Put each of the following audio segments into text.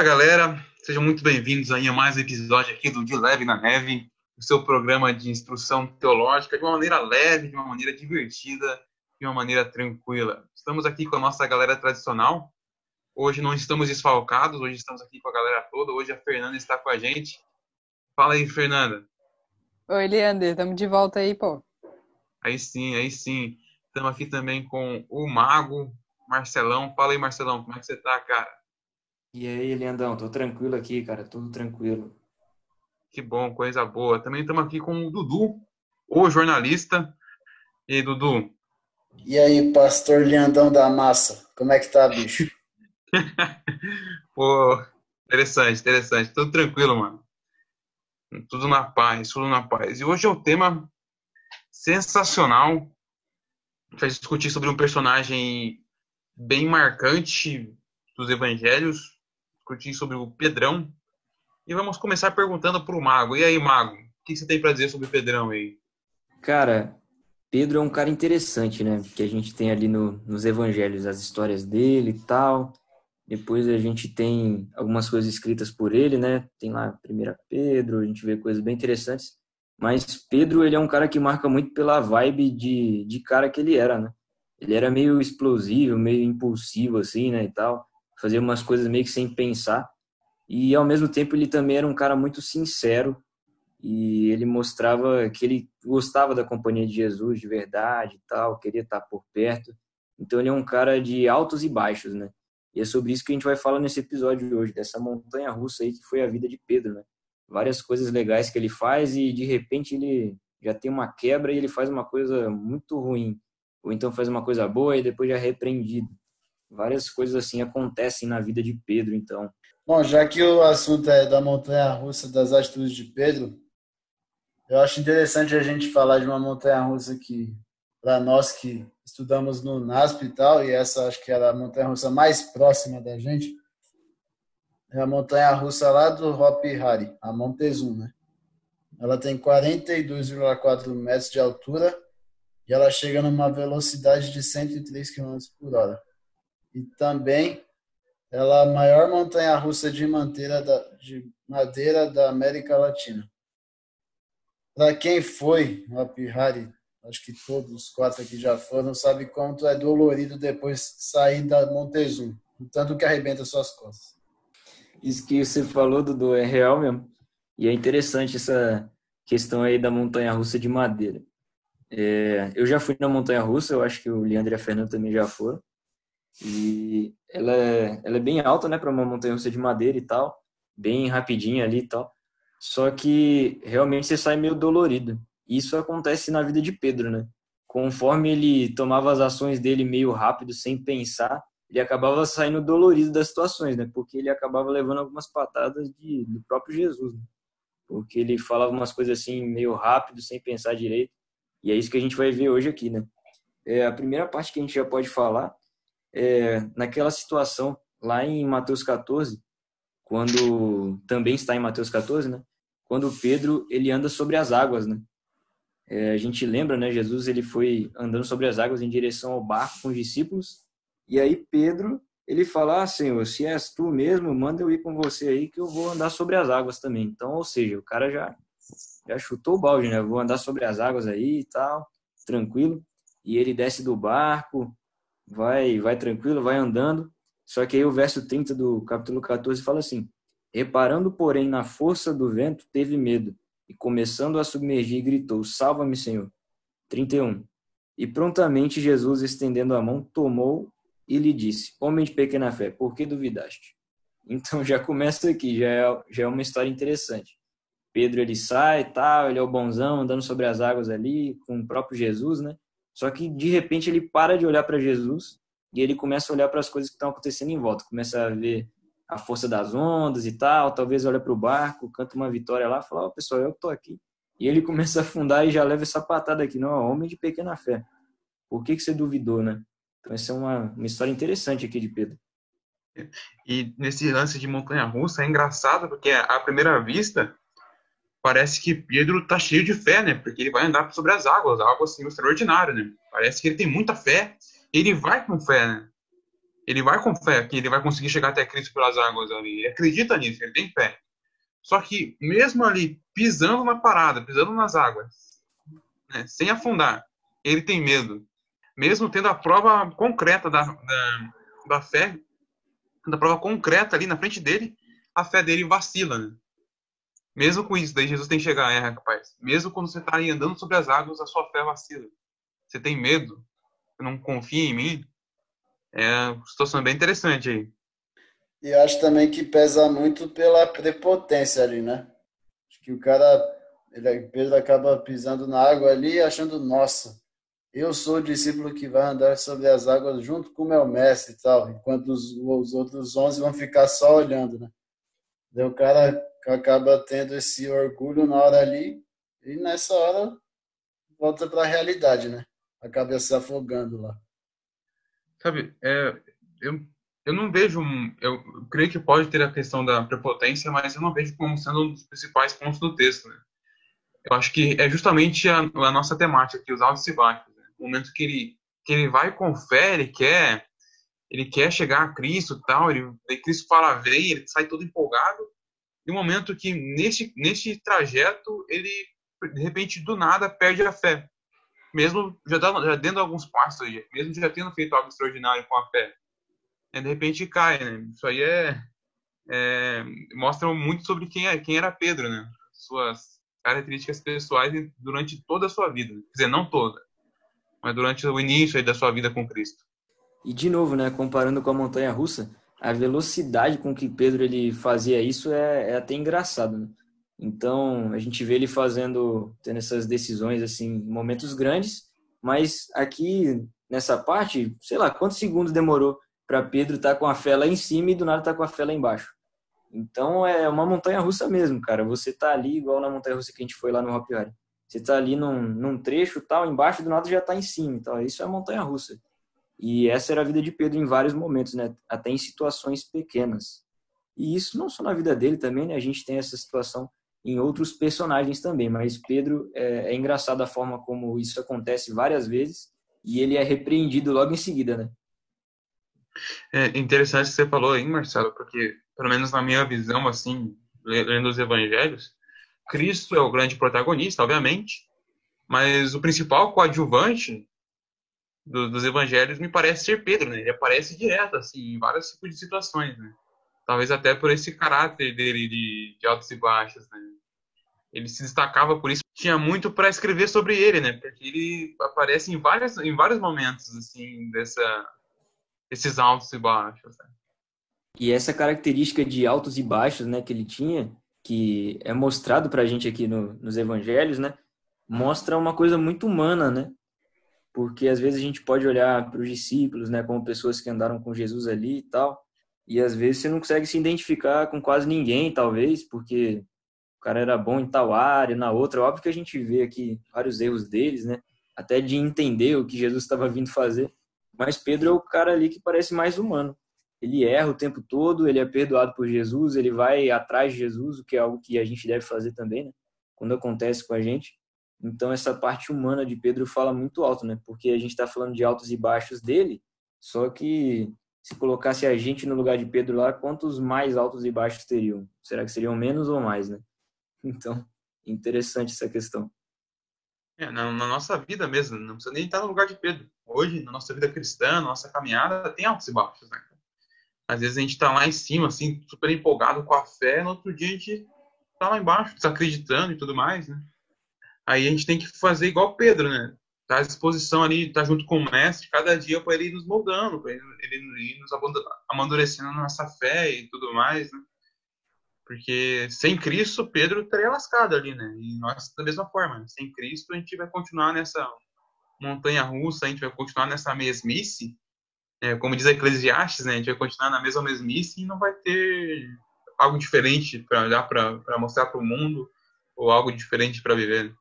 Fala galera, sejam muito bem-vindos aí a mais um episódio aqui do De Leve na Neve, o seu programa de instrução teológica de uma maneira leve, de uma maneira divertida, de uma maneira tranquila. Estamos aqui com a nossa galera tradicional. Hoje não estamos desfalcados, hoje estamos aqui com a galera toda. Hoje a Fernanda está com a gente. Fala aí, Fernanda. Oi, Leandro, estamos de volta aí, pô. Aí sim, aí sim. Estamos aqui também com o Mago, Marcelão. Fala aí, Marcelão, como é que você tá, cara? E aí, Leandão, tô tranquilo aqui, cara, tudo tranquilo. Que bom, coisa boa. Também estamos aqui com o Dudu, o jornalista. E aí, Dudu? E aí, pastor Leandão da Massa, como é que tá, bicho? Pô, interessante, interessante. Tudo tranquilo, mano. Tudo na paz, tudo na paz. E hoje é o um tema sensacional. A gente vai discutir sobre um personagem bem marcante dos evangelhos, discutir sobre o Pedrão. E vamos começar perguntando para o Mago. E aí, Mago, o que você tem para dizer sobre o Pedrão aí? Cara, Pedro é um cara interessante, né? Que a gente tem ali no, nos evangelhos as histórias dele e tal. Depois a gente tem algumas coisas escritas por ele, né? Tem lá 1 Pedro, a gente vê coisas bem interessantes. Mas Pedro, ele é um cara que marca muito pela vibe de, de cara que ele era, né? Ele era meio explosivo, meio impulsivo, assim, né? E tal fazia umas coisas meio que sem pensar. E ao mesmo tempo ele também era um cara muito sincero e ele mostrava que ele gostava da companhia de Jesus de verdade e tal, queria estar por perto. Então ele é um cara de altos e baixos, né? E é sobre isso que a gente vai falar nesse episódio de hoje, dessa montanha russa aí que foi a vida de Pedro, né? Várias coisas legais que ele faz e de repente ele já tem uma quebra e ele faz uma coisa muito ruim. Ou então faz uma coisa boa e depois já é repreendido várias coisas assim acontecem na vida de Pedro, então. Bom, já que o assunto é da montanha russa das atitudes de Pedro, eu acho interessante a gente falar de uma montanha russa que, para nós que estudamos no NASP e tal, e essa acho que era a montanha russa mais próxima da gente, é a montanha russa lá do Hop Hari, a Montezum, né? Ela tem 42,4 metros de altura e ela chega numa velocidade de 103 km por hora e também ela é a maior montanha russa de madeira da, de madeira da América Latina. Para quem foi no Apihari, acho que todos os quatro aqui já foram, sabe quanto é dolorido depois sair da Montezum, o tanto que arrebenta suas costas. Isso que você falou, Dudu, é real mesmo. E é interessante essa questão aí da montanha russa de madeira. É, eu já fui na montanha russa, eu acho que o Leandro e a Fernanda também já foram. E ela é, ela é bem alta, né, para uma montanha russa de madeira e tal, bem rapidinha ali e tal. Só que realmente você sai meio dolorido. Isso acontece na vida de Pedro, né? Conforme ele tomava as ações dele meio rápido, sem pensar, ele acabava saindo dolorido das situações, né? Porque ele acabava levando algumas patadas de, do próprio Jesus, né? Porque ele falava umas coisas assim meio rápido, sem pensar direito. E é isso que a gente vai ver hoje aqui, né? É, a primeira parte que a gente já pode falar é, naquela situação lá em Mateus 14, quando também está em Mateus 14, né? Quando Pedro ele anda sobre as águas, né? É, a gente lembra, né? Jesus ele foi andando sobre as águas em direção ao barco com os discípulos e aí Pedro ele fala, ah, Senhor, se és tu mesmo, manda eu ir com você aí que eu vou andar sobre as águas também. Então, ou seja, o cara já já chutou o balde, né? Eu vou andar sobre as águas aí e tal, tranquilo. E ele desce do barco, vai, vai tranquilo, vai andando. Só que aí o verso 30 do capítulo 14 fala assim: Reparando, porém, na força do vento, teve medo, e começando a submergir, gritou: Salva-me, Senhor. 31. E prontamente Jesus, estendendo a mão, tomou e lhe disse: Homem de pequena fé, por que duvidaste? Então já começa aqui, já é, já é uma história interessante. Pedro ele sai, tal, ele é o bonzão, andando sobre as águas ali, com o próprio Jesus, né? Só que de repente ele para de olhar para Jesus e ele começa a olhar para as coisas que estão acontecendo em volta, começa a ver a força das ondas e tal, talvez olha para o barco, canta uma vitória lá, fala, ó oh, pessoal, eu tô aqui. E ele começa a afundar e já leva essa patada aqui, não, homem de pequena fé. Por que que você duvidou, né? Então essa é uma, uma história interessante aqui de Pedro. E nesse lance de montanha russa é engraçado porque à primeira vista parece que Pedro tá cheio de fé, né? Porque ele vai andar sobre as águas, algo assim extraordinário, né? Parece que ele tem muita fé, ele vai com fé, né? Ele vai com fé que ele vai conseguir chegar até Cristo pelas águas ali. Ele acredita nisso, ele tem fé. Só que mesmo ali pisando na parada, pisando nas águas, né, sem afundar, ele tem medo. Mesmo tendo a prova concreta da, da, da fé, da prova concreta ali na frente dele, a fé dele vacila. Né? Mesmo com isso, daí Jesus tem que chegar, é, rapaz. Mesmo quando você está andando sobre as águas, a sua fé vacila. Você tem medo, você não confia em mim. É uma situação bem interessante aí. E acho também que pesa muito pela prepotência ali, né? Acho que o cara, ele, Pedro acaba pisando na água ali achando, nossa, eu sou o discípulo que vai andar sobre as águas junto com o meu mestre e tal, enquanto os, os outros onze vão ficar só olhando, né? Daí o cara acaba tendo esse orgulho na hora ali e nessa hora volta para a realidade, né? Acaba se afogando lá. Sabe, é, eu eu não vejo, eu creio que pode ter a questão da prepotência, mas eu não vejo como sendo um dos principais pontos do texto. Né? Eu acho que é justamente a, a nossa temática aqui, os altos e baixos. Né? O momento que ele, que ele vai com fé, ele quer, ele quer chegar a Cristo tal, ele, Cristo fala, vem, ele sai todo empolgado. E o momento que, neste, neste trajeto, ele, de repente, do nada, perde a fé. Mesmo já, dando, já dando alguns passos, mesmo já tendo feito algo extraordinário com a fé de repente cai, né? Isso aí é, é, mostra muito sobre quem, é, quem era Pedro, né? Suas características pessoais durante toda a sua vida. Quer dizer, não toda, mas durante o início da sua vida com Cristo. E de novo, né, comparando com a montanha russa, a velocidade com que Pedro ele fazia isso é, é até engraçado, né? Então, a gente vê ele fazendo, tendo essas decisões assim, momentos grandes, mas aqui nessa parte, sei lá, quantos segundos demorou para Pedro estar tá com a fé lá em cima e do nada estar tá com a fé lá embaixo. Então é uma montanha russa mesmo, cara. Você tá ali igual na montanha russa que a gente foi lá no Hopi Hari. Você tá ali num, num trecho tal, embaixo do nada já tá em cima. Então isso é montanha russa. E essa era a vida de Pedro em vários momentos, né? Até em situações pequenas. E isso não só na vida dele também, né? A gente tem essa situação em outros personagens também. Mas Pedro é, é engraçado a forma como isso acontece várias vezes e ele é repreendido logo em seguida, né? É interessante que você falou aí, Marcelo, porque, pelo menos na minha visão, assim, lendo os evangelhos, Cristo é o grande protagonista, obviamente, mas o principal coadjuvante do, dos evangelhos me parece ser Pedro, né? Ele aparece direto, assim, em vários tipos de situações, né? Talvez até por esse caráter dele de, de altos e baixos, né? Ele se destacava por isso. Tinha muito para escrever sobre ele, né? Porque ele aparece em vários, em vários momentos, assim, dessa, esses altos e baixos. Né? E essa característica de altos e baixos, né, que ele tinha, que é mostrado para a gente aqui no, nos Evangelhos, né, mostra uma coisa muito humana, né? Porque às vezes a gente pode olhar para os discípulos, né, como pessoas que andaram com Jesus ali e tal, e às vezes você não consegue se identificar com quase ninguém, talvez, porque o cara era bom em tal área, na outra. Óbvio que a gente vê aqui vários erros deles, né? Até de entender o que Jesus estava vindo fazer. Mas Pedro é o cara ali que parece mais humano. Ele erra o tempo todo, ele é perdoado por Jesus, ele vai atrás de Jesus, o que é algo que a gente deve fazer também, né? Quando acontece com a gente. Então essa parte humana de Pedro fala muito alto, né? Porque a gente está falando de altos e baixos dele, só que se colocasse a gente no lugar de Pedro lá, quantos mais altos e baixos teriam? Será que seriam menos ou mais, né? Então, interessante essa questão. É, na, na, nossa vida mesmo, não precisa nem estar no lugar de Pedro. Hoje, na nossa vida cristã, na nossa caminhada, tem altos e baixos, né? Às vezes a gente está lá em cima, assim, super empolgado com a fé, no outro dia a gente está lá embaixo, desacreditando e tudo mais, né? Aí a gente tem que fazer igual Pedro, né? Tá à disposição ali, tá junto com o mestre, cada dia para ele ir nos moldando, para ele, ele ir nos amadurecendo na nossa fé e tudo mais, né? Porque sem Cristo, Pedro estaria lascado ali, né? E nós, da mesma forma, sem Cristo, a gente vai continuar nessa montanha russa, a gente vai continuar nessa mesmice. É, como diz Eclesiastes, né? A gente vai continuar na mesma mesmice e não vai ter algo diferente para olhar para mostrar para o mundo ou algo diferente para viver.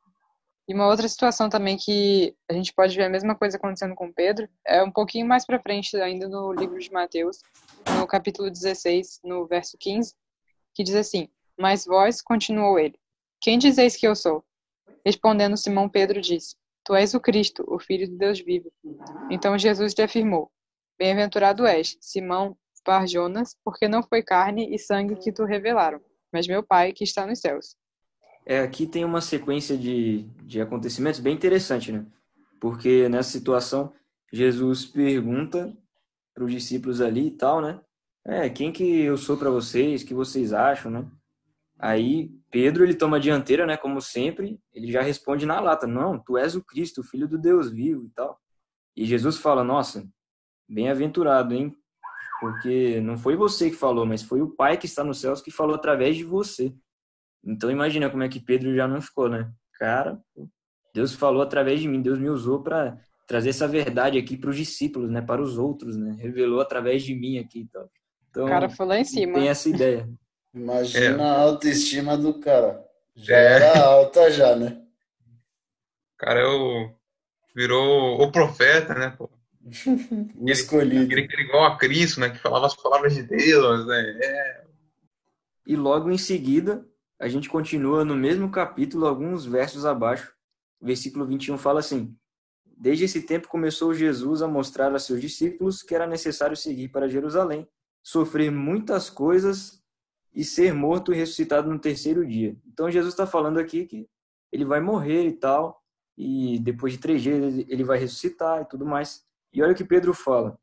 E uma outra situação também que a gente pode ver a mesma coisa acontecendo com Pedro é um pouquinho mais para frente, ainda no livro de Mateus, no capítulo 16, no verso 15 que diz assim: Mas vós, continuou ele, quem dizeis que eu sou? Respondendo Simão Pedro disse: Tu és o Cristo, o Filho de Deus vivo. Então Jesus lhe afirmou: Bem-aventurado és, Simão Barjonas, porque não foi carne e sangue que tu revelaram, mas meu Pai que está nos céus. É, aqui tem uma sequência de, de acontecimentos bem interessante, né? Porque nessa situação, Jesus pergunta para os discípulos ali e tal, né? É, quem que eu sou para vocês? Que vocês acham, né? Aí Pedro ele toma a dianteira, né? Como sempre, ele já responde na lata: Não, tu és o Cristo, o Filho do Deus vivo e tal. E Jesus fala: Nossa, bem-aventurado, hein? Porque não foi você que falou, mas foi o Pai que está nos céus que falou através de você. Então imagina como é que Pedro já não ficou, né? Cara, Deus falou através de mim, Deus me usou para trazer essa verdade aqui para os discípulos, né? Para os outros, né? Revelou através de mim aqui, então. Então, o cara foi lá em cima. Tem essa ideia. Imagina é. a autoestima do cara. Já é. era alta já, né? O cara é o... virou o profeta, né? Pô? escolhido. Ele, ele igual a Cristo, né? Que falava as palavras de Deus, né? É. E logo em seguida, a gente continua no mesmo capítulo, alguns versos abaixo. O versículo 21 fala assim: Desde esse tempo começou Jesus a mostrar a seus discípulos que era necessário seguir para Jerusalém, sofrer muitas coisas e ser morto e ressuscitado no terceiro dia. Então Jesus está falando aqui que ele vai morrer e tal, e depois de três dias ele vai ressuscitar e tudo mais. E olha o que Pedro fala.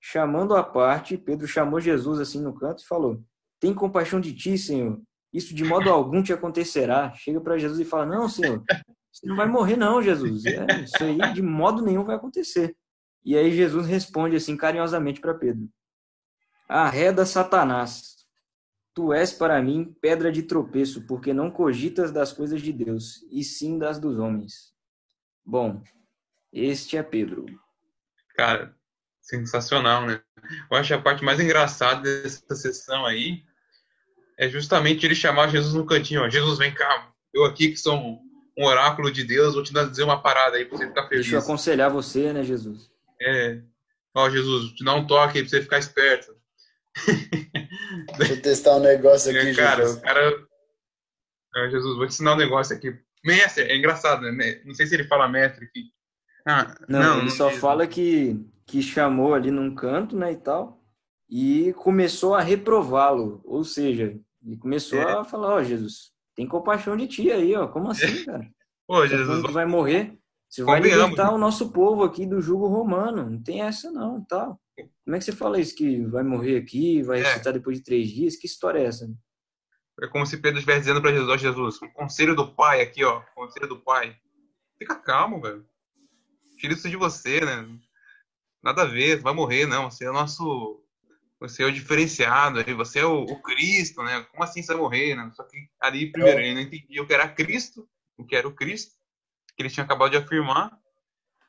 Chamando à parte, Pedro chamou Jesus assim no canto e falou: Tem compaixão de ti, Senhor. Isso de modo algum te acontecerá. Chega para Jesus e fala: Não, Senhor, você não vai morrer, não, Jesus. É, isso aí de modo nenhum vai acontecer. E aí Jesus responde assim carinhosamente para Pedro: Arreda Satanás. Tu és para mim pedra de tropeço, porque não cogitas das coisas de Deus, e sim das dos homens. Bom, este é Pedro. Cara, sensacional, né? Eu acho a parte mais engraçada dessa sessão aí é justamente ele chamar Jesus no cantinho, ó. Jesus, vem cá, eu aqui que sou um, um oráculo de Deus, vou te dizer uma parada aí pra você ficar feliz. Deixa eu aconselhar você, né, Jesus? É. Ó, Jesus, te dá um toque aí pra você ficar esperto. Deixa eu testar um negócio aqui, é, cara, Jesus. Cara, é, Jesus, vou te ensinar um negócio aqui. Mestre, é engraçado, né? Não sei se ele fala mestre aqui. Ah, não, não, ele não só diz. fala que, que chamou ali num canto, né, e tal, e começou a reprová-lo. Ou seja, ele começou é. a falar, ó, oh, Jesus, tem compaixão de ti aí, ó. Como assim, cara? Pô, tá Jesus, você vai morrer. Você vai libertar o nosso povo aqui do jugo romano. Não tem essa não, tal. Como é que você fala isso? Que vai morrer aqui, vai é. ressuscitar depois de três dias? Que história é essa? É como se Pedro estivesse dizendo para Jesus, ó, Jesus, o conselho do pai aqui, ó, o conselho do pai. Fica calmo, velho. Tira isso de você, né? Nada a ver, vai morrer, não. Você é o nosso você é o diferenciado, você é o, o, Cristo, né? Como assim você vai morrer, né? Só que ali, primeiro, ele não entendia o que era Cristo, o que era o Cristo, que ele tinha acabado de afirmar.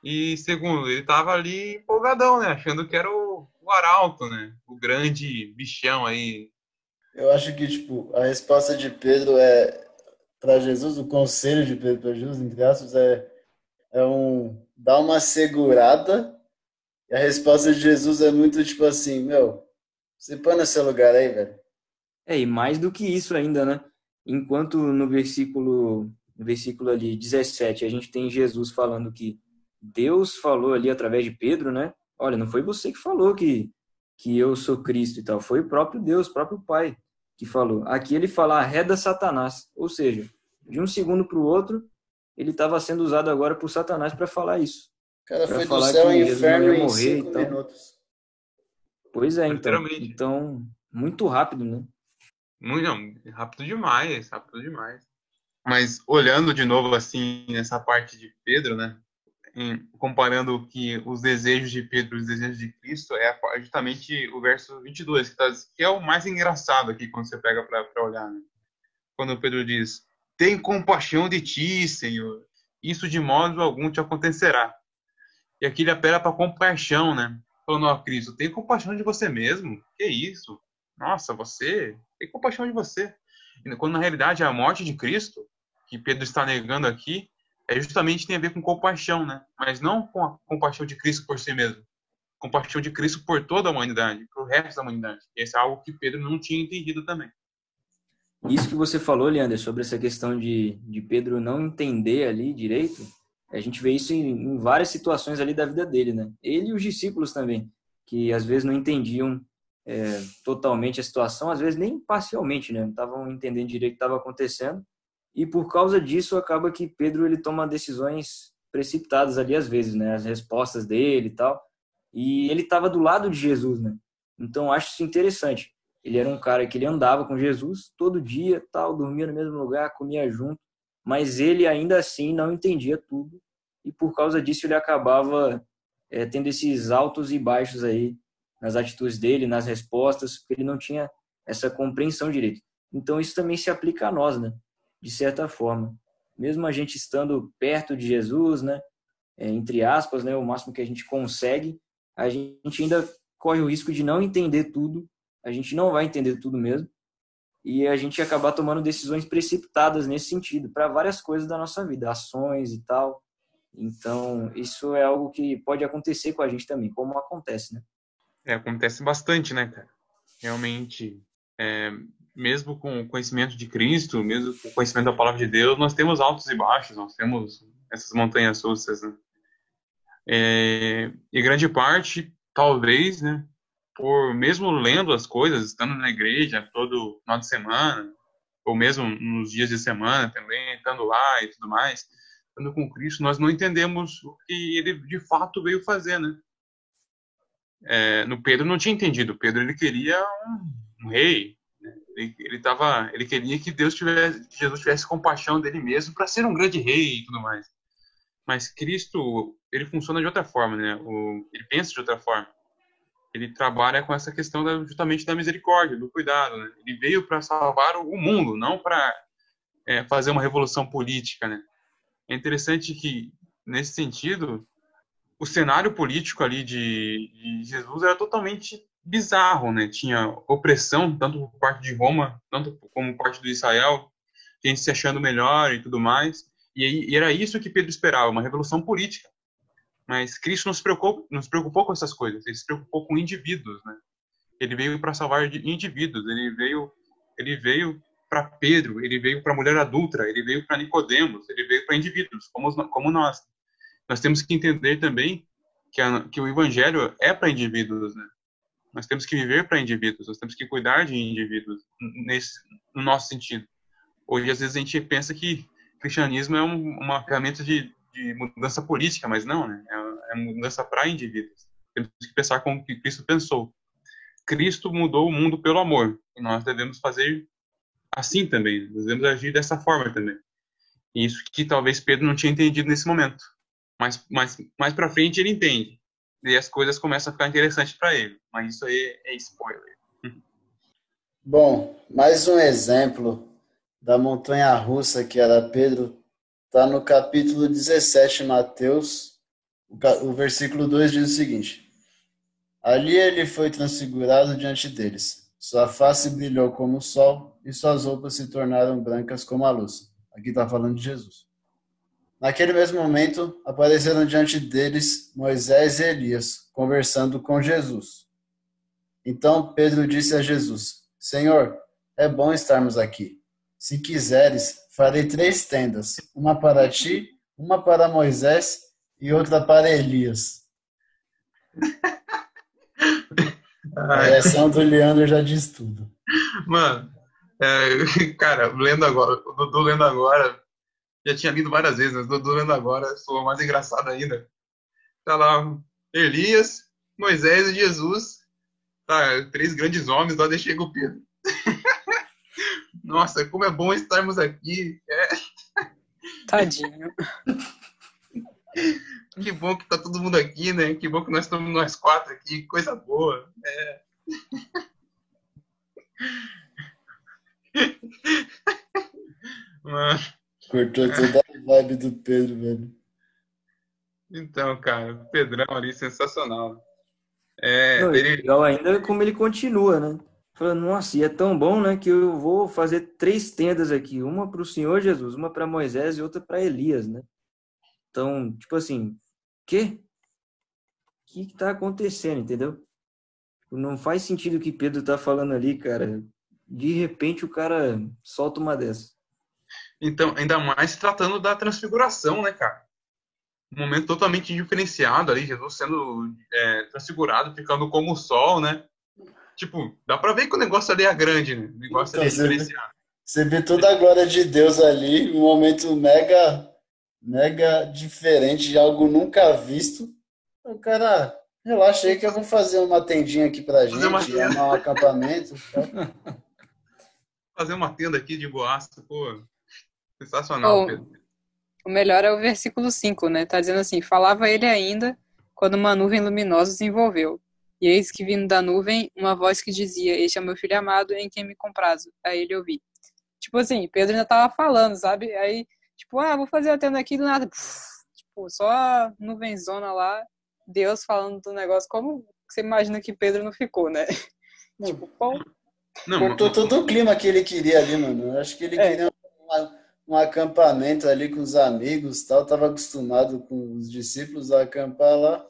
E segundo, ele estava ali empolgadão, né? Achando que era o, o arauto, né? O grande bichão aí. Eu acho que, tipo, a resposta de Pedro é para Jesus, o conselho de Pedro para Jesus, entre aspas, é, é um dar uma segurada. E a resposta de Jesus é muito tipo assim, meu, você põe no seu lugar aí, velho. É, e mais do que isso ainda, né? Enquanto no versículo, no versículo ali 17, a gente tem Jesus falando que Deus falou ali através de Pedro, né? Olha, não foi você que falou que, que eu sou Cristo e tal, foi o próprio Deus, o próprio Pai que falou. Aqui ele fala arreda Satanás, ou seja, de um segundo para o outro, ele estava sendo usado agora por Satanás para falar isso. O cara foi do céu ao inferno em cinco minutos. Pois é, então. Então, muito rápido, né? Muito, não, rápido demais, rápido demais. Mas olhando de novo assim nessa parte de Pedro, né? Em, comparando que os desejos de Pedro e os desejos de Cristo é justamente o verso 22, que, tá, que é o mais engraçado aqui quando você pega para olhar, né? Quando Pedro diz: "Tem compaixão de ti, Senhor. Isso de modo algum te acontecerá." E aqui ele apela para compaixão, né? Falando, ó, Cristo, tem compaixão de você mesmo. Que isso? Nossa, você tem compaixão de você. Quando na realidade a morte de Cristo, que Pedro está negando aqui, é justamente tem a ver com compaixão, né? Mas não com a compaixão de Cristo por si mesmo. Compaixão de Cristo por toda a humanidade, por o resto da humanidade. Esse é algo que Pedro não tinha entendido também. Isso que você falou, Leandro, sobre essa questão de, de Pedro não entender ali direito, a gente vê isso em, em, várias situações ali da vida dele, né? Ele e os discípulos também. que às vezes não entendiam é, totalmente a situação, às vezes nem parcialmente, né? Não estavam entendendo direito o que estava acontecendo. E por causa disso acaba que Pedro ele toma decisões precipitadas ali às vezes, né? As respostas dele e tal. E ele estava do lado de Jesus, né? Então acho isso interessante. Ele era um cara que ele andava com Jesus todo dia, tal, dormia no mesmo lugar, comia junto, mas ele ainda assim não entendia tudo e por causa disso ele acabava é, tendo esses altos e baixos aí nas atitudes dele, nas respostas, porque ele não tinha essa compreensão direito. Então isso também se aplica a nós, né? De certa forma, mesmo a gente estando perto de Jesus, né? É, entre aspas, né? O máximo que a gente consegue, a gente ainda corre o risco de não entender tudo. A gente não vai entender tudo mesmo e a gente acabar tomando decisões precipitadas nesse sentido para várias coisas da nossa vida, ações e tal. Então, isso é algo que pode acontecer com a gente também, como acontece, né? É, acontece bastante, né, cara? Realmente, é, mesmo com o conhecimento de Cristo, mesmo com o conhecimento da palavra de Deus, nós temos altos e baixos, nós temos essas montanhas russas, né? É, e grande parte, talvez, né, por mesmo lendo as coisas, estando na igreja todo final de semana, ou mesmo nos dias de semana também, estando lá e tudo mais, estando com Cristo, nós não entendemos o que ele de fato veio fazer, né? É, no Pedro não tinha entendido. Pedro ele queria um, um rei. Né? Ele, ele tava, ele queria que Deus tivesse, que Jesus tivesse compaixão dele mesmo para ser um grande rei e tudo mais. Mas Cristo ele funciona de outra forma, né? O, ele pensa de outra forma ele trabalha com essa questão da, justamente da misericórdia, do cuidado. Né? Ele veio para salvar o mundo, não para é, fazer uma revolução política. Né? É interessante que, nesse sentido, o cenário político ali de, de Jesus era totalmente bizarro. Né? Tinha opressão, tanto por parte de Roma, tanto como por parte de Israel, gente se achando melhor e tudo mais. E, e era isso que Pedro esperava, uma revolução política mas Cristo nos preocupou, nos preocupou com essas coisas. Ele se preocupou com indivíduos, né? Ele veio para salvar indivíduos. Ele veio, ele veio para Pedro. Ele veio para a mulher adulta. Ele veio para Nicodemos. Ele veio para indivíduos, como, como nós. Nós temos que entender também que, a, que o Evangelho é para indivíduos, né? Nós temos que viver para indivíduos. Nós temos que cuidar de indivíduos nesse, no nosso sentido. Hoje, às vezes, a gente pensa que cristianismo é um, uma ferramenta de de mudança política, mas não, né? É, é mudança para indivíduos. Temos que pensar como que Cristo pensou. Cristo mudou o mundo pelo amor, e nós devemos fazer assim também, nós devemos agir dessa forma também. Isso que talvez Pedro não tinha entendido nesse momento. Mas mais, mais para frente ele entende. E as coisas começam a ficar interessantes para ele. Mas isso aí é spoiler. Bom, mais um exemplo da montanha russa que era Pedro Está no capítulo 17, Mateus, o versículo 2 diz o seguinte: Ali ele foi transfigurado diante deles. Sua face brilhou como o sol e suas roupas se tornaram brancas como a luz. Aqui está falando de Jesus. Naquele mesmo momento, apareceram diante deles Moisés e Elias, conversando com Jesus. Então Pedro disse a Jesus: Senhor, é bom estarmos aqui. Se quiseres, farei três tendas: uma para ti, uma para Moisés e outra para Elias. A reação do Leandro já diz tudo. Mano, é, cara, lendo agora, o Dudu lendo agora, já tinha lido várias vezes, mas o Dudu lendo agora soa mais engraçado ainda. Tá lá, Elias, Moisés e Jesus. Tá, três grandes homens, lá deixei o Pedro. Nossa, como é bom estarmos aqui. É. Tadinho. Que bom que tá todo mundo aqui, né? Que bom que nós estamos nós quatro aqui, coisa boa. É. Mano. Cortou toda a vibe do Pedro, velho. Então, cara, o Pedrão ali, sensacional. É, Não, ele... Legal ainda é como ele continua, né? Falando, nossa, e é tão bom, né, que eu vou fazer três tendas aqui, uma para o Senhor Jesus, uma para Moisés e outra para Elias, né? Então, tipo assim, quê? O que está acontecendo, entendeu? Não faz sentido o que Pedro está falando ali, cara. De repente o cara solta uma dessa. Então, ainda mais tratando da transfiguração, né, cara? um momento totalmente diferenciado ali, Jesus sendo é, transfigurado, ficando como o sol, né? Tipo, dá pra ver que o negócio ali é grande, né? O negócio então, ali é diferenciado. Você vê toda a glória de Deus ali, um momento mega, mega diferente de algo nunca visto. O cara, relaxa aí que eu vou fazer uma tendinha aqui pra gente, armar um acampamento. Tá? Fazer uma tenda aqui de boaça, pô. Sensacional, oh, Pedro. O melhor é o versículo 5, né? Tá dizendo assim: Falava ele ainda quando uma nuvem luminosa se envolveu. E eis que vindo da nuvem uma voz que dizia: Este é o meu filho amado em quem me comprazo. Aí ele ouvi. Tipo assim, Pedro ainda tava falando, sabe? Aí, tipo, ah, vou fazer a tenda aqui do nada. Puf, tipo, só a nuvenzona lá, Deus falando do negócio. Como você imagina que Pedro não ficou, né? tipo, pô. Não, Cortou todo o clima que ele queria ali, mano. Eu acho que ele é. queria uma, um acampamento ali com os amigos tal. Tava acostumado com os discípulos a acampar lá.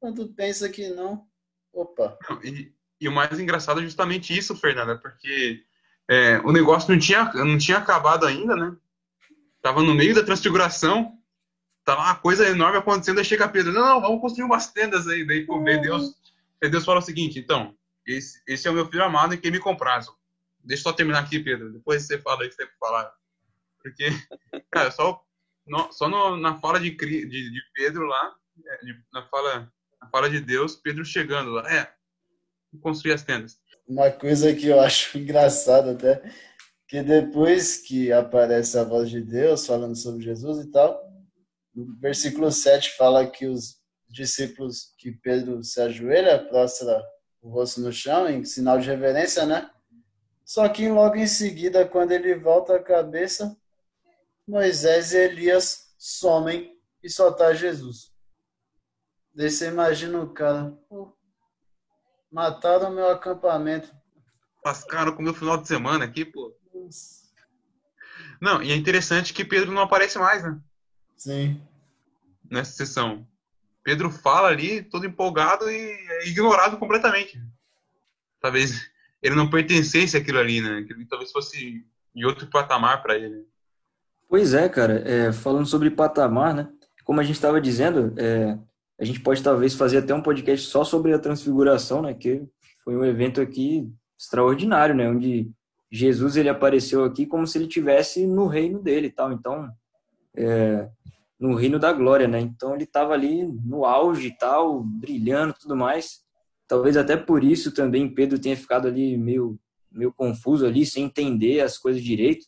Quando pensa que não, opa. E, e o mais engraçado é justamente isso, Fernanda, porque é, o negócio não tinha, não tinha acabado ainda, né? Tava no meio da transfiguração, tava uma coisa enorme acontecendo, aí chega Pedro, não, não, vamos construir umas tendas aí, daí pô, Deus, Deus fala o seguinte, então, esse, esse é o meu filho amado em quem me comprazo. Deixa eu só terminar aqui, Pedro, depois você fala aí que você falar. Porque, cara, só, no, só no, na fala de, de, de Pedro lá, é, de, na, fala, na fala de Deus, Pedro chegando lá, é, construir as tendas uma coisa que eu acho engraçada até, que depois que aparece a voz de Deus falando sobre Jesus e tal, no versículo 7 fala que os discípulos, que Pedro se ajoelha, prostra o rosto no chão, em sinal de reverência, né? Só que logo em seguida, quando ele volta a cabeça, Moisés e Elias somem e só tá Jesus. Daí você imagina o cara, Mataram meu acampamento. Lascaram com o meu final de semana aqui, pô. Não, e é interessante que Pedro não aparece mais, né? Sim. Nessa sessão. Pedro fala ali, todo empolgado e é ignorado completamente. Talvez ele não pertencesse àquilo ali, né? Que talvez fosse em outro patamar para ele. Pois é, cara. É, falando sobre patamar, né? Como a gente estava dizendo, é, a gente pode talvez fazer até um podcast só sobre a transfiguração, né? Que foi um evento aqui extraordinário, né? Onde Jesus ele apareceu aqui como se ele tivesse no reino dele, tal. Então, é, no reino da glória, né? Então ele estava ali no auge, tal, brilhando, tudo mais. Talvez até por isso também Pedro tenha ficado ali meio meio confuso ali, sem entender as coisas direito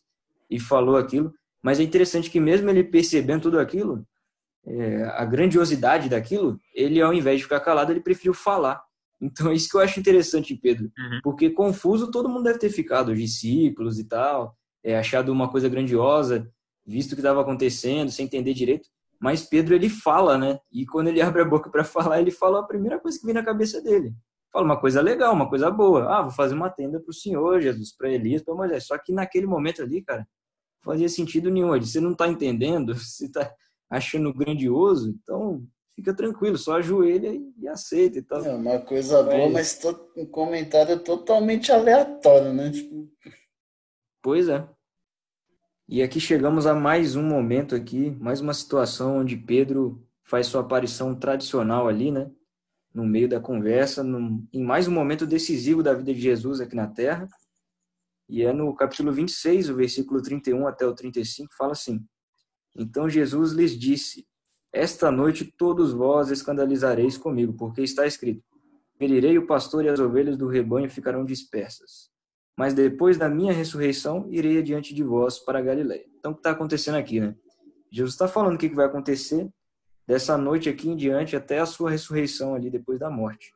e falou aquilo. Mas é interessante que mesmo ele percebendo tudo aquilo, é, a grandiosidade daquilo, ele ao invés de ficar calado, ele preferiu falar. Então é isso que eu acho interessante, Pedro, uhum. porque confuso todo mundo deve ter ficado, os discípulos e tal, é, achado uma coisa grandiosa, visto o que estava acontecendo, sem entender direito. Mas Pedro ele fala, né? E quando ele abre a boca para falar, ele fala a primeira coisa que vem na cabeça dele. Fala uma coisa legal, uma coisa boa. Ah, vou fazer uma tenda para o Senhor Jesus, para Elias, para Moisés. Só que naquele momento ali, cara, não fazia sentido nenhum. Ele, você não está entendendo, você está achando grandioso, então fica tranquilo, só ajoelha e aceita e tal. É uma coisa boa, mas um comentário totalmente aleatório, né? Tipo... Pois é. E aqui chegamos a mais um momento aqui, mais uma situação onde Pedro faz sua aparição tradicional ali, né? No meio da conversa, num, em mais um momento decisivo da vida de Jesus aqui na Terra. E é no capítulo 26, o versículo 31 até o 35, fala assim: então Jesus lhes disse: Esta noite todos vós escandalizareis comigo, porque está escrito: Ferirei o pastor e as ovelhas do rebanho ficarão dispersas. Mas depois da minha ressurreição, irei adiante de vós para Galiléia. Então, o que está acontecendo aqui, né? Jesus está falando o que vai acontecer dessa noite aqui em diante até a sua ressurreição ali depois da morte.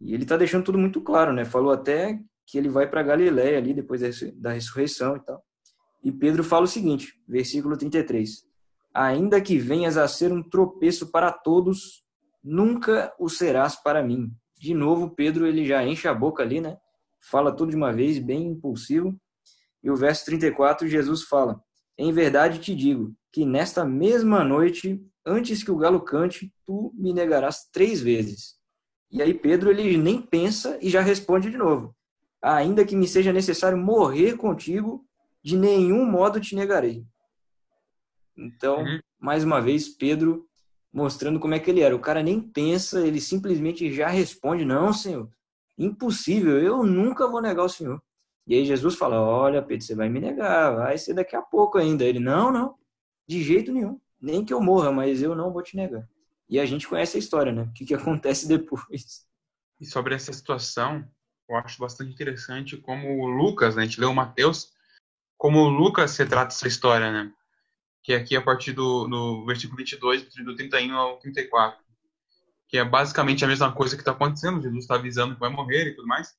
E ele está deixando tudo muito claro, né? Falou até que ele vai para Galiléia ali depois da ressurreição e tal. E Pedro fala o seguinte, versículo 33: Ainda que venhas a ser um tropeço para todos, nunca o serás para mim. De novo, Pedro ele já enche a boca ali, né? Fala tudo de uma vez, bem impulsivo. E o verso 34, Jesus fala: Em verdade te digo que nesta mesma noite, antes que o galo cante, tu me negarás três vezes. E aí Pedro ele nem pensa e já responde de novo: Ainda que me seja necessário morrer contigo, de nenhum modo te negarei. Então, uhum. mais uma vez, Pedro mostrando como é que ele era. O cara nem pensa, ele simplesmente já responde: Não, Senhor, impossível, eu nunca vou negar o Senhor. E aí Jesus fala: Olha, Pedro, você vai me negar, vai ser daqui a pouco ainda. Ele: Não, não, de jeito nenhum, nem que eu morra, mas eu não vou te negar. E a gente conhece a história, né? O que, que acontece depois. E sobre essa situação, eu acho bastante interessante como o Lucas, né? a gente leu o Mateus, como o Lucas retrata essa história, né? Que é aqui a partir do, do versículo 22, do 31 ao 34. Que é basicamente a mesma coisa que está acontecendo. Jesus está avisando que vai morrer e tudo mais.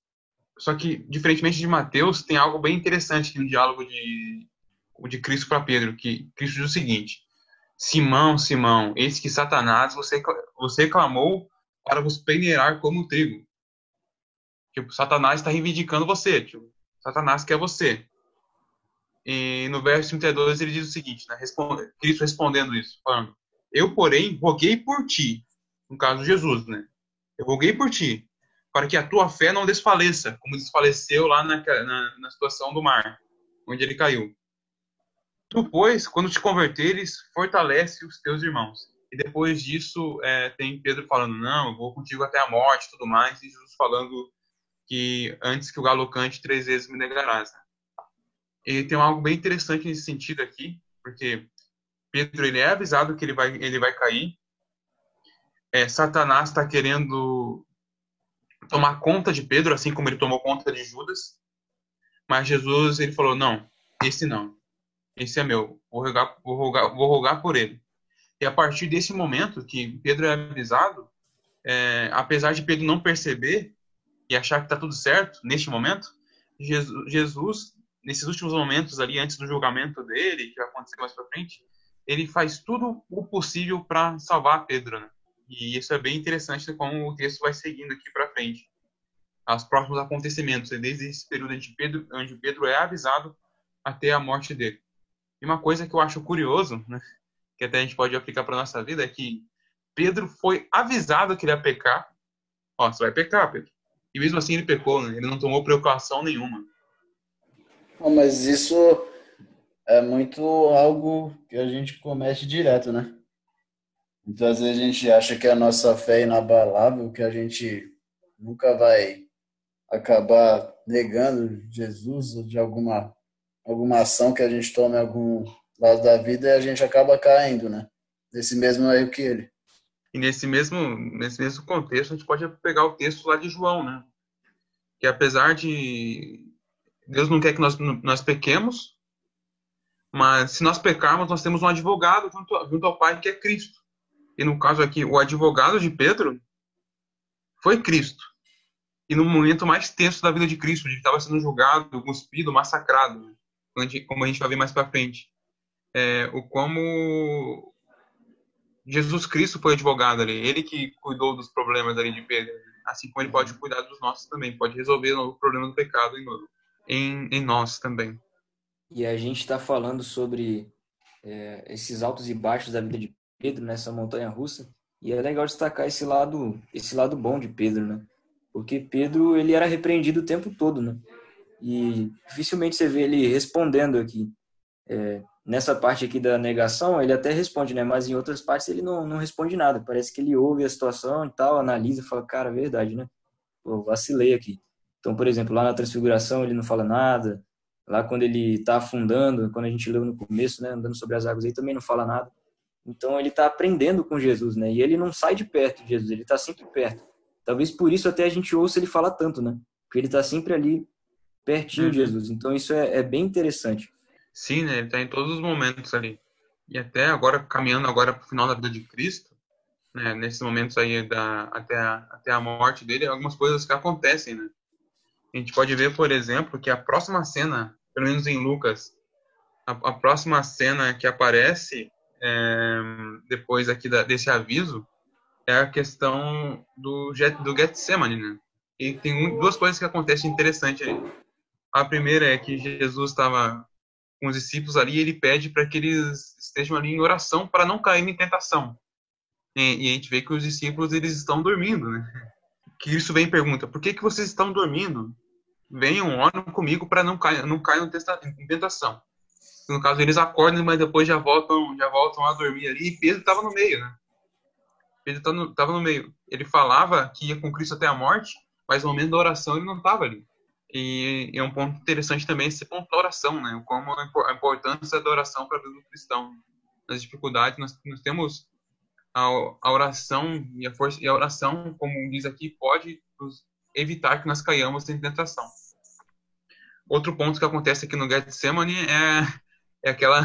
Só que, diferentemente de Mateus, tem algo bem interessante aqui no diálogo de, de Cristo para Pedro, que Cristo diz o seguinte: Simão, Simão, eis que Satanás você, você clamou para vos peneirar como trigo. Tipo, Satanás está reivindicando você. Tipo, Satanás quer você. E no verso 32 ele diz o seguinte, né? Responde, Cristo respondendo isso, falando: Eu, porém, roguei por ti, no caso de Jesus, né? Eu roguei por ti, para que a tua fé não desfaleça, como desfaleceu lá na, na, na situação do mar, onde ele caiu. Tu, pois, quando te converteres, fortalece os teus irmãos. E depois disso, é, tem Pedro falando: Não, eu vou contigo até a morte tudo mais. E Jesus falando que antes que o galo cante, três vezes me negarás. E tem algo bem interessante nesse sentido aqui, porque Pedro ele é avisado que ele vai, ele vai cair. É, Satanás está querendo tomar conta de Pedro, assim como ele tomou conta de Judas. Mas Jesus ele falou: Não, esse não. Esse é meu. Vou rogar, vou rogar, vou rogar por ele. E a partir desse momento que Pedro é avisado, é, apesar de Pedro não perceber, e achar que está tudo certo neste momento, Jesus, Jesus, nesses últimos momentos ali, antes do julgamento dele, que vai acontecer mais para frente, ele faz tudo o possível para salvar Pedro, né? E isso é bem interessante como o texto vai seguindo aqui para frente. Os próximos acontecimentos, desde esse período onde Pedro, onde Pedro é avisado até a morte dele. E uma coisa que eu acho curioso, né, que até a gente pode aplicar para nossa vida, é que Pedro foi avisado que ele ia pecar. Ó, você vai pecar, Pedro. E mesmo assim ele pecou, né? Ele não tomou precaução nenhuma. Mas isso é muito algo que a gente comete direto, né? Então, às vezes a gente acha que a nossa fé é inabalável, que a gente nunca vai acabar negando Jesus de alguma, alguma ação que a gente tome em algum lado da vida e a gente acaba caindo, né? Nesse mesmo erro que ele. E nesse mesmo, nesse mesmo contexto, a gente pode pegar o texto lá de João, né? Que apesar de Deus não quer que nós, nós pequemos, mas se nós pecarmos, nós temos um advogado junto, junto ao Pai, que é Cristo. E no caso aqui, o advogado de Pedro foi Cristo. E no momento mais tenso da vida de Cristo, ele estava sendo julgado, cuspido, massacrado, como a gente vai ver mais para frente. É, o como Jesus Cristo foi advogado ali, ele que cuidou dos problemas ali de Pedro, assim como ele pode cuidar dos nossos também, pode resolver o problema do pecado em, em nós também. E a gente está falando sobre é, esses altos e baixos da vida de Pedro nessa montanha russa, e é legal destacar esse lado, esse lado bom de Pedro, né? Porque Pedro ele era repreendido o tempo todo, né? E dificilmente você vê ele respondendo aqui. É, nessa parte aqui da negação, ele até responde, né? Mas em outras partes ele não, não responde nada. Parece que ele ouve a situação e tal, analisa e fala, cara, verdade, né? Pô, vacilei aqui. Então, por exemplo, lá na transfiguração ele não fala nada. Lá quando ele está afundando, quando a gente leu no começo, né? Andando sobre as águas, aí também não fala nada. Então ele está aprendendo com Jesus, né? E ele não sai de perto de Jesus, ele está sempre perto. Talvez por isso até a gente ouça ele falar tanto, né? Porque ele está sempre ali pertinho uhum. de Jesus. Então isso é, é bem interessante. Sim, né? Ele está em todos os momentos ali. E até agora, caminhando agora para o final da vida de Cristo, né? nesses momentos aí da, até, a, até a morte dele, algumas coisas que acontecem, né? A gente pode ver, por exemplo, que a próxima cena, pelo menos em Lucas, a, a próxima cena que aparece é, depois aqui da, desse aviso é a questão do, do Getsemane, né? E tem um, duas coisas que acontecem interessantes aí. A primeira é que Jesus estava com os discípulos ali e ele pede para que eles estejam ali em oração para não cair em tentação. E, e, a gente vê que os discípulos eles estão dormindo, né? Que isso vem e pergunta: por que que vocês estão dormindo? Venham, orem comigo para não cair, não cair em tentação. No caso eles acordam, mas depois já voltam, já voltam a dormir ali. E Pedro estava no meio, né? Pedro estava tá no, no meio. Ele falava que ia com Cristo até a morte, mas no momento da oração ele não estava ali. E, é um ponto interessante também esse ponto da oração, né? Como a importância da oração para a vida do cristão. Nas dificuldades, nós, nós temos a, a, oração e a força e a oração, como diz aqui, pode evitar que nós caiamos em tentação. Outro ponto que acontece aqui no Getsemane é, é aquela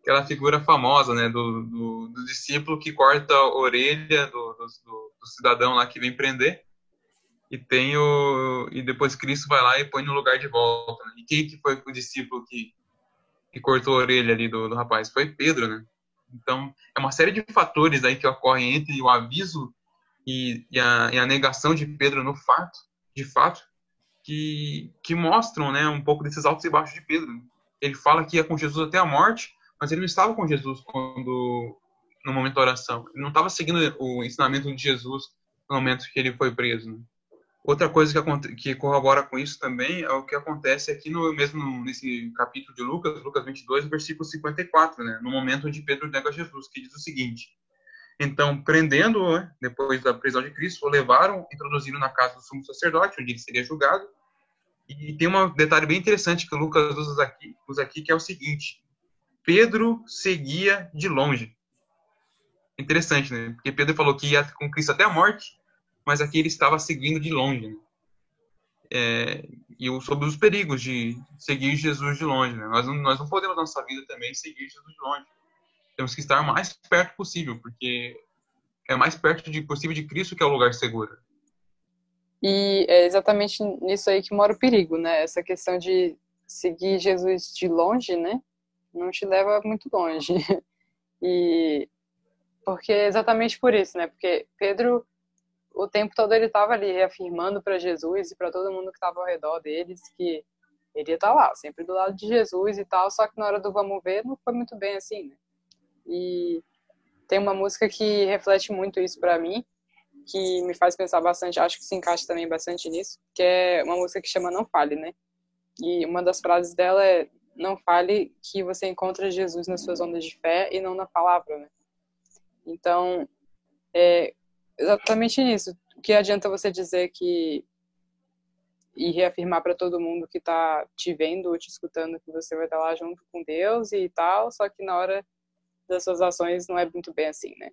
aquela figura famosa, né, do, do, do discípulo que corta a orelha do, do, do cidadão lá que vem prender e tem o e depois Cristo vai lá e põe no lugar de volta. Né? E quem que foi o discípulo que que cortou a orelha ali do, do rapaz? Foi Pedro, né? Então é uma série de fatores aí que ocorrem entre o aviso e, e, a, e a negação de Pedro no fato, de fato, que que mostram, né, um pouco desses altos e baixos de Pedro. Ele fala que ia com Jesus até a morte, mas ele não estava com Jesus quando no momento da oração. Ele não estava seguindo o ensinamento de Jesus no momento que ele foi preso. Né? Outra coisa que, que, corrobora com isso também é o que acontece aqui no mesmo nesse capítulo de Lucas, Lucas 22, versículo 54, né? no momento onde Pedro nega Jesus, que diz o seguinte: Então, prendendo-o, né, depois da prisão de Cristo, o levaram, introduziram na casa do sumo sacerdote, onde ele seria julgado. E tem um detalhe bem interessante que Lucas usa aqui, usa aqui que é o seguinte: Pedro seguia de longe. Interessante, né? Porque Pedro falou que ia com Cristo até a morte, mas aqui ele estava seguindo de longe. Né? É, e sobre os perigos de seguir Jesus de longe. Né? Nós, não, nós não podemos, na nossa vida, também seguir Jesus de longe. Temos que estar o mais perto possível, porque é mais perto de, possível de Cristo que é o lugar seguro. E é exatamente nisso aí que mora o perigo, né? Essa questão de seguir Jesus de longe, né? Não te leva muito longe. E porque é exatamente por isso, né? Porque Pedro o tempo todo ele estava ali reafirmando para Jesus e para todo mundo que estava ao redor deles que ele ia estar tá lá, sempre do lado de Jesus e tal, só que na hora do vamos ver não foi muito bem assim, né? E tem uma música que reflete muito isso para mim, que me faz pensar bastante, acho que se encaixa também bastante nisso, que é uma música que chama Não Fale, né? E uma das frases dela é não fale que você encontra Jesus nas suas ondas de fé e não na palavra, né? Então, é, exatamente nisso. O que adianta você dizer que e reafirmar para todo mundo que está te vendo ou te escutando que você vai estar lá junto com Deus e tal, só que na hora das suas ações não é muito bem assim, né?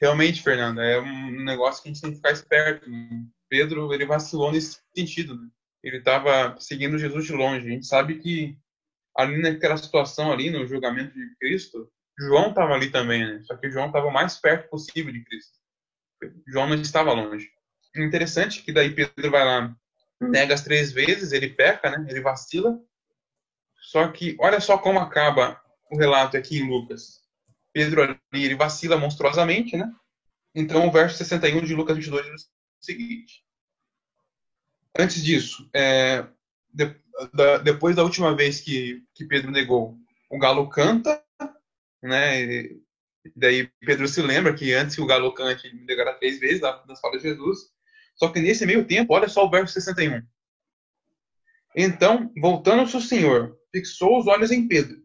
Realmente, Fernanda, é um negócio que a gente tem que ficar esperto. Né? Pedro, ele vacilou nesse sentido, né? Ele estava seguindo Jesus de longe. A gente sabe que ali naquela situação ali, no julgamento de Cristo, João estava ali também, né? Só que João estava o mais perto possível de Cristo. João não estava longe. Interessante que daí Pedro vai lá, nega as três vezes, ele peca, né? Ele vacila. Só que olha só como acaba o relato aqui em Lucas. Pedro ali, ele vacila monstruosamente, né? Então o verso 61 de Lucas 22 diz o seguinte. Antes disso, é, de, da, depois da última vez que, que Pedro negou, o galo canta, né? Daí Pedro se lembra que antes o galo cante, ele me negará três vezes, nas falas de Jesus. Só que nesse meio tempo, olha só o verso 61. Então, voltando-se o Senhor, fixou os olhos em Pedro.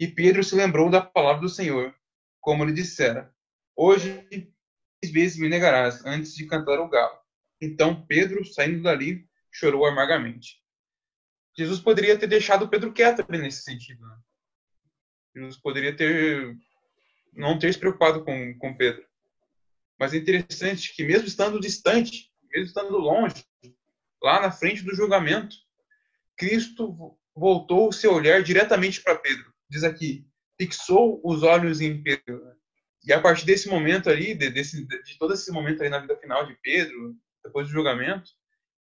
E Pedro se lembrou da palavra do Senhor, como lhe dissera: Hoje três vezes me negarás antes de cantar o galo. Então Pedro, saindo dali, chorou amargamente. Jesus poderia ter deixado Pedro quieto nesse sentido. Né? Jesus poderia ter não ter se preocupado com, com Pedro. Mas é interessante que, mesmo estando distante, mesmo estando longe, lá na frente do julgamento, Cristo voltou o seu olhar diretamente para Pedro. Diz aqui, fixou os olhos em Pedro. E a partir desse momento ali, de, desse, de todo esse momento aí na vida final de Pedro, depois do julgamento,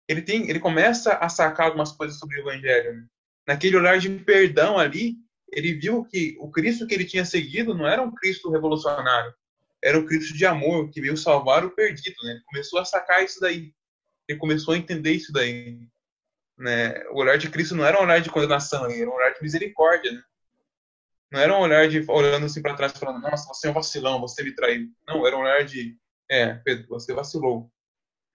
ele tem, ele começa a sacar algumas coisas sobre o Evangelho. Né? Naquele olhar de perdão ali, ele viu que o Cristo que ele tinha seguido não era um Cristo revolucionário, era um Cristo de amor que veio salvar o perdido. Né? Ele começou a sacar isso daí, ele começou a entender isso daí. Né? O olhar de Cristo não era um olhar de condenação, era um olhar de misericórdia. Né? Não era um olhar de olhando assim para trás falando, nossa, você é um vacilão, você me traiu. Não, era um olhar de, é, Pedro, você vacilou,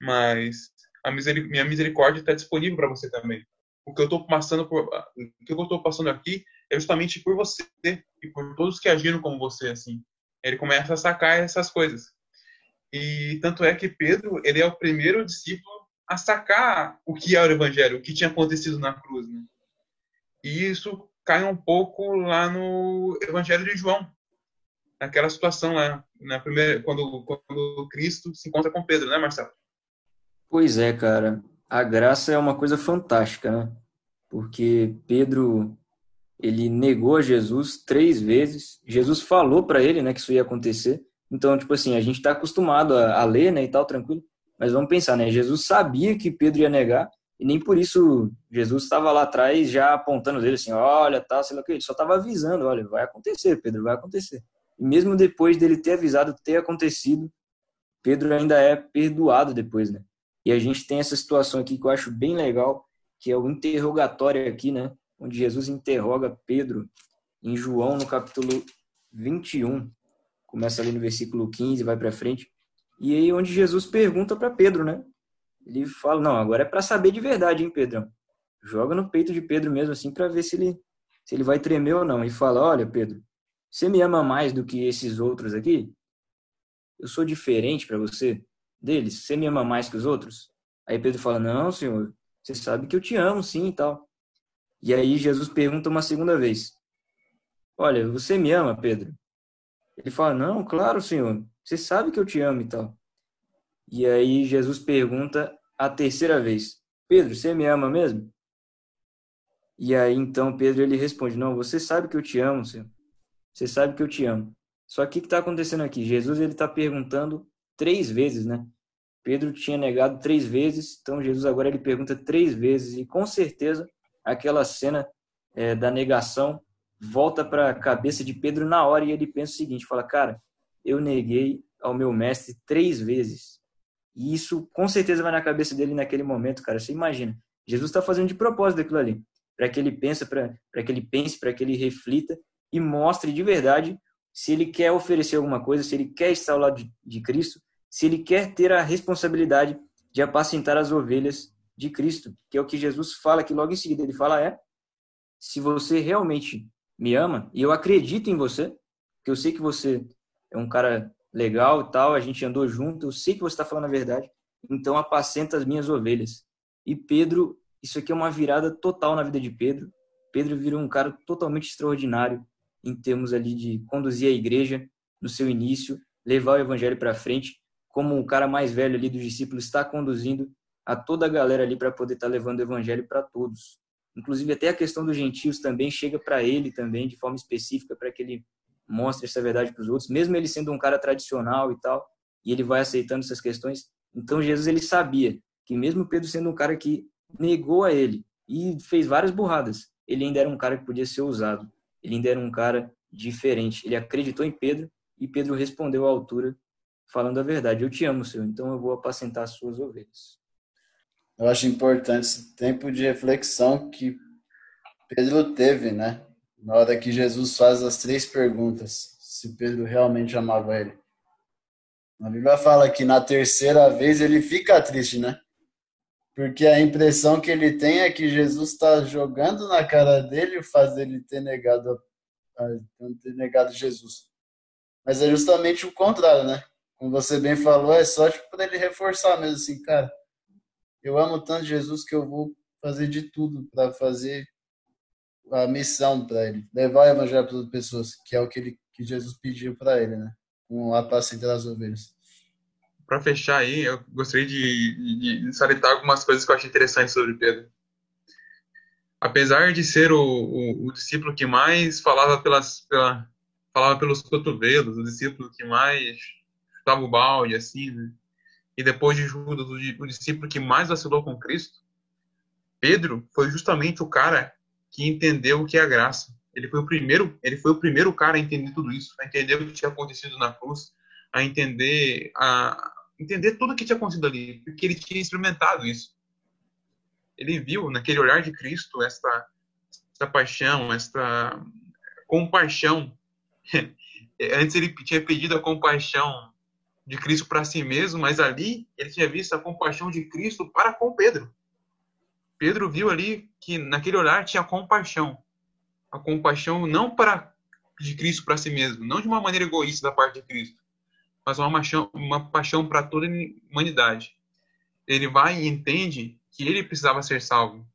mas a minha misericórdia está disponível para você também. O que eu estou passando por, o que eu estou passando aqui é justamente por você e por todos que agiram como você, assim. Ele começa a sacar essas coisas. E tanto é que Pedro, ele é o primeiro discípulo a sacar o que é o evangelho, o que tinha acontecido na cruz, né? E isso cai um pouco lá no evangelho de João, naquela situação lá, na primeira quando quando Cristo se encontra com Pedro, né, Marcelo? Pois é, cara. A graça é uma coisa fantástica, né? Porque Pedro ele negou a Jesus três vezes. Jesus falou para ele, né, que isso ia acontecer. Então, tipo assim, a gente está acostumado a, a, ler, né, e tal, tranquilo. Mas vamos pensar, né? Jesus sabia que Pedro ia negar e nem por isso Jesus estava lá atrás já apontando ele assim, olha, tal, sei lá o que. Ele só estava avisando, olha, vai acontecer, Pedro, vai acontecer. E mesmo depois dele ter avisado, ter acontecido, Pedro ainda é perdoado depois, né? E a gente tem essa situação aqui que eu acho bem legal, que é o interrogatório aqui, né? Onde Jesus interroga Pedro em João, no capítulo 21 começa ali no versículo 15, vai para frente. E aí onde Jesus pergunta para Pedro, né? Ele fala: "Não, agora é para saber de verdade, hein, Pedrão? Joga no peito de Pedro mesmo assim para ver se ele se ele vai tremer ou não". E fala: "Olha, Pedro, você me ama mais do que esses outros aqui? Eu sou diferente para você deles? Você me ama mais que os outros?" Aí Pedro fala: "Não, senhor, você sabe que eu te amo, sim, e tal". E aí Jesus pergunta uma segunda vez: "Olha, você me ama, Pedro?" Ele fala: Não, claro, Senhor, você sabe que eu te amo e tal. E aí Jesus pergunta a terceira vez: Pedro, você me ama mesmo? E aí então Pedro ele responde: Não, você sabe que eu te amo, Senhor. Você sabe que eu te amo. Só que o que está acontecendo aqui? Jesus ele está perguntando três vezes, né? Pedro tinha negado três vezes, então Jesus agora ele pergunta três vezes e com certeza aquela cena é, da negação volta para a cabeça de Pedro na hora e ele pensa o seguinte: fala, cara, eu neguei ao meu mestre três vezes. E isso com certeza vai na cabeça dele naquele momento, cara. Você imagina. Jesus está fazendo de propósito aquilo ali, para que ele pense, para que ele pense, para que ele reflita e mostre de verdade se ele quer oferecer alguma coisa, se ele quer estar ao lado de, de Cristo, se ele quer ter a responsabilidade de apacentar as ovelhas de Cristo, que é o que Jesus fala que logo em seguida ele fala é se você realmente me ama e eu acredito em você, porque eu sei que você é um cara legal e tal, a gente andou junto, eu sei que você está falando a verdade, então apacenta as minhas ovelhas. E Pedro, isso aqui é uma virada total na vida de Pedro. Pedro virou um cara totalmente extraordinário em termos ali de conduzir a igreja no seu início, levar o evangelho para frente, como o cara mais velho ali dos discípulos está conduzindo a toda a galera ali para poder estar tá levando o evangelho para todos. Inclusive, até a questão dos gentios também chega para ele também, de forma específica, para que ele mostre essa verdade para os outros, mesmo ele sendo um cara tradicional e tal, e ele vai aceitando essas questões. Então, Jesus, ele sabia que mesmo Pedro sendo um cara que negou a ele e fez várias burradas, ele ainda era um cara que podia ser usado. Ele ainda era um cara diferente. Ele acreditou em Pedro e Pedro respondeu à altura, falando a verdade. Eu te amo, Senhor, então eu vou apacentar as suas ovelhas eu acho importante esse tempo de reflexão que Pedro teve, né? Na hora que Jesus faz as três perguntas, se Pedro realmente amava ele. A Bíblia fala que na terceira vez ele fica triste, né? Porque a impressão que ele tem é que Jesus está jogando na cara dele o fato dele ter negado, ter negado Jesus. Mas é justamente o contrário, né? Como você bem falou, é só tipo, para ele reforçar mesmo assim, cara eu amo tanto Jesus que eu vou fazer de tudo para fazer a missão para ele, levar o evangelho para as pessoas, que é o que, ele, que Jesus pediu para ele, né? Com a apacentar das ovelhas. Para fechar aí, eu gostaria de, de, de, salientar algumas coisas que eu achei interessantes sobre Pedro. Apesar de ser o, o, o discípulo que mais falava pelas pela, falava pelos cotovelos, o discípulo que mais chutava o balde, assim, né? e depois de Judas, o discípulo que mais vacilou com Cristo, Pedro foi justamente o cara que entendeu o que é a graça. Ele foi o primeiro, ele foi o primeiro cara a entender tudo isso, a entender o que tinha acontecido na cruz, a entender a entender tudo o que tinha acontecido ali, porque ele tinha experimentado isso. Ele viu naquele olhar de Cristo esta esta paixão, esta compaixão. Antes ele tinha pedido a compaixão de Cristo para si mesmo, mas ali ele tinha visto a compaixão de Cristo para com Pedro. Pedro viu ali que naquele olhar tinha compaixão. A compaixão não para de Cristo para si mesmo, não de uma maneira egoísta da parte de Cristo, mas uma paixão, uma paixão para toda a humanidade. Ele vai e entende que ele precisava ser salvo.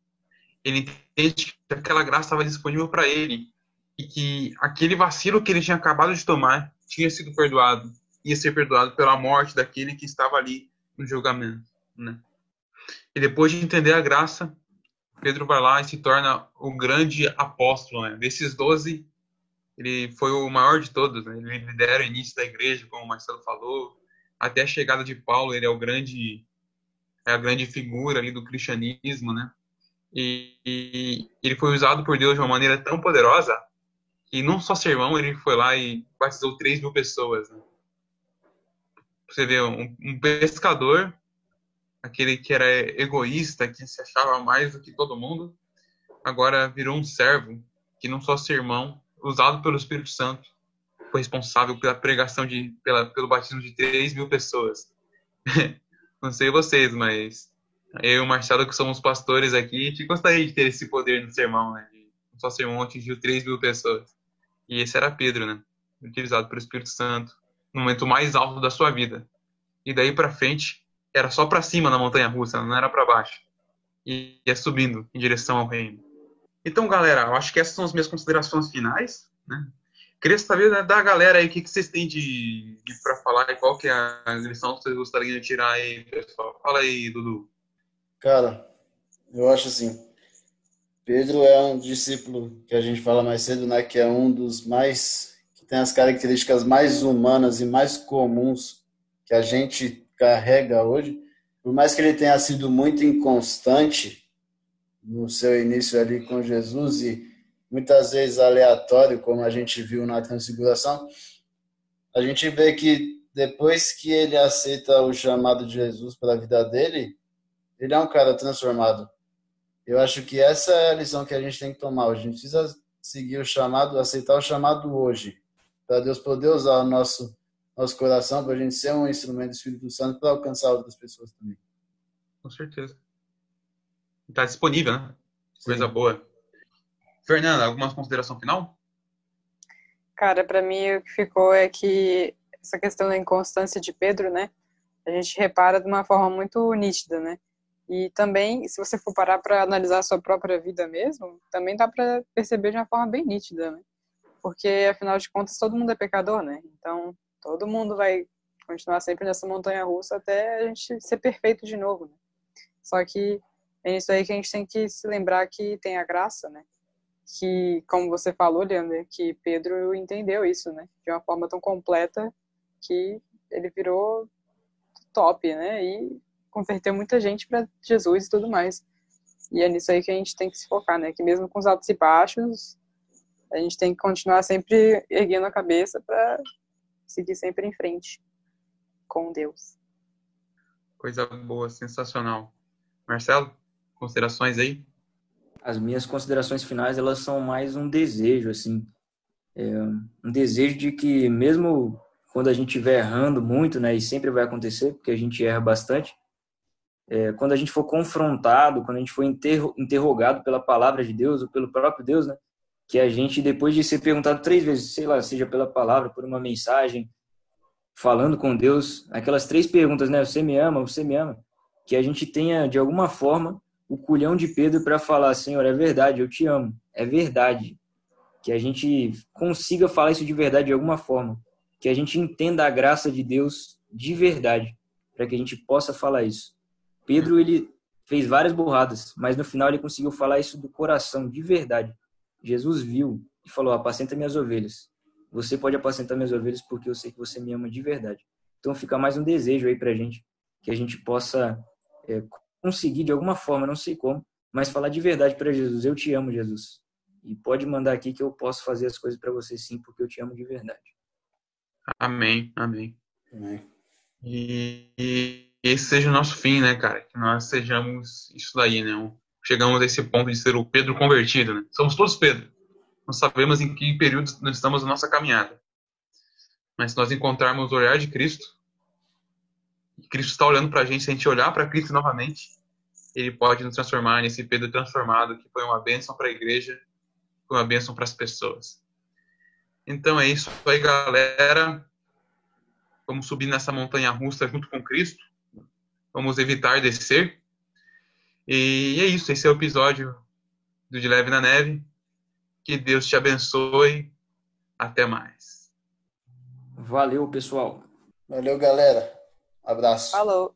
Ele entende que aquela graça estava disponível para ele e que aquele vacilo que ele tinha acabado de tomar tinha sido perdoado, ia ser perdoado pela morte daquele que estava ali no julgamento, né? E depois de entender a graça, Pedro vai lá e se torna o grande apóstolo, né? Desses doze, ele foi o maior de todos, né? Ele lidera o início da igreja, como o Marcelo falou, até a chegada de Paulo, ele é o grande é a grande figura ali do cristianismo, né? E, e ele foi usado por Deus de uma maneira tão poderosa que num só sermão ele foi lá e batizou 3 mil pessoas. Né? Você vê, um, um, pescador, aquele que era egoísta, que se achava mais do que todo mundo, agora virou um servo que num só sermão, usado pelo Espírito Santo, foi responsável pela pregação de, pela, pelo batismo de 3 mil pessoas. Não sei vocês, mas eu e o Marcelo, que somos pastores aqui, a gente gostaria de ter esse poder no sermão, né? Um só sermão atingiu 3 mil pessoas. E esse era Pedro, né? Utilizado pelo Espírito Santo no momento mais alto da sua vida. E daí para frente era só para cima na montanha russa, não era para baixo. E ia subindo em direção ao reino. Então, galera, eu acho que essas são as minhas considerações finais, né? Queria saber né, da galera aí o que, que vocês têm de, de para falar e qual que é a lição que vocês gostariam de tirar aí, pessoal. Fala aí, Dudu. Cara, eu acho assim, Pedro é um discípulo que a gente fala mais cedo, né, que é um dos mais que tem as características mais humanas e mais comuns que a gente carrega hoje. Por mais que ele tenha sido muito inconstante no seu início ali com Jesus e muitas vezes aleatório, como a gente viu na transfiguração, a gente vê que depois que ele aceita o chamado de Jesus para a vida dele, ele é um cara transformado. Eu acho que essa é a lição que a gente tem que tomar. A gente precisa seguir o chamado, aceitar o chamado hoje, para Deus poder usar o nosso nosso coração para a gente ser um instrumento do Espírito Santo para alcançar outras pessoas também. Com certeza. Está disponível, né? Sim. Coisa boa. Fernanda, alguma consideração final? Cara, para mim o que ficou é que essa questão da inconstância de Pedro, né? A gente repara de uma forma muito nítida, né? E também, se você for parar para analisar a sua própria vida mesmo, também dá para perceber de uma forma bem nítida, né? Porque, afinal de contas, todo mundo é pecador, né? Então, todo mundo vai continuar sempre nessa montanha russa até a gente ser perfeito de novo, né? Só que é isso aí que a gente tem que se lembrar que tem a graça, né? Que, como você falou, Leandro, que Pedro entendeu isso, né? De uma forma tão completa que ele virou top, né? E converteu muita gente para Jesus e tudo mais. E é nisso aí que a gente tem que se focar, né? Que mesmo com os altos e baixos, a gente tem que continuar sempre erguendo a cabeça para seguir sempre em frente com Deus. Coisa boa, sensacional. Marcelo, considerações aí? As minhas considerações finais, elas são mais um desejo, assim. É um desejo de que mesmo quando a gente estiver errando muito, né, e sempre vai acontecer, porque a gente erra bastante, é, quando a gente for confrontado, quando a gente for interro, interrogado pela palavra de Deus ou pelo próprio Deus, né? Que a gente, depois de ser perguntado três vezes, sei lá, seja pela palavra, por uma mensagem, falando com Deus, aquelas três perguntas, né? Você me ama? Você me ama? Que a gente tenha, de alguma forma, o culhão de Pedro para falar, Senhor, é verdade, eu te amo, é verdade. Que a gente consiga falar isso de verdade de alguma forma. Que a gente entenda a graça de Deus de verdade, para que a gente possa falar isso. Pedro ele fez várias burradas, mas no final ele conseguiu falar isso do coração, de verdade. Jesus viu e falou: Apacenta minhas ovelhas. Você pode apacentar minhas ovelhas porque eu sei que você me ama de verdade. Então fica mais um desejo aí pra gente, que a gente possa é, conseguir de alguma forma, não sei como, mas falar de verdade para Jesus: Eu te amo, Jesus. E pode mandar aqui que eu posso fazer as coisas para você sim, porque eu te amo de verdade. Amém, amém. amém. E, esse seja o nosso fim, né, cara? Que nós sejamos isso daí, né? Chegamos a esse ponto de ser o Pedro convertido, né? Somos todos Pedro. Não sabemos em que período nós estamos na nossa caminhada. Mas se nós encontrarmos o olhar de Cristo, Cristo está olhando para a gente, se a gente olhar para Cristo novamente, ele pode nos transformar nesse Pedro transformado, que foi uma bênção para a igreja, foi uma bênção para as pessoas. Então é isso aí, galera. Vamos subir nessa montanha russa junto com Cristo. Vamos evitar descer. E é isso. Esse é o episódio do De Leve na Neve. Que Deus te abençoe. Até mais. Valeu, pessoal. Valeu, galera. Abraço. Falou.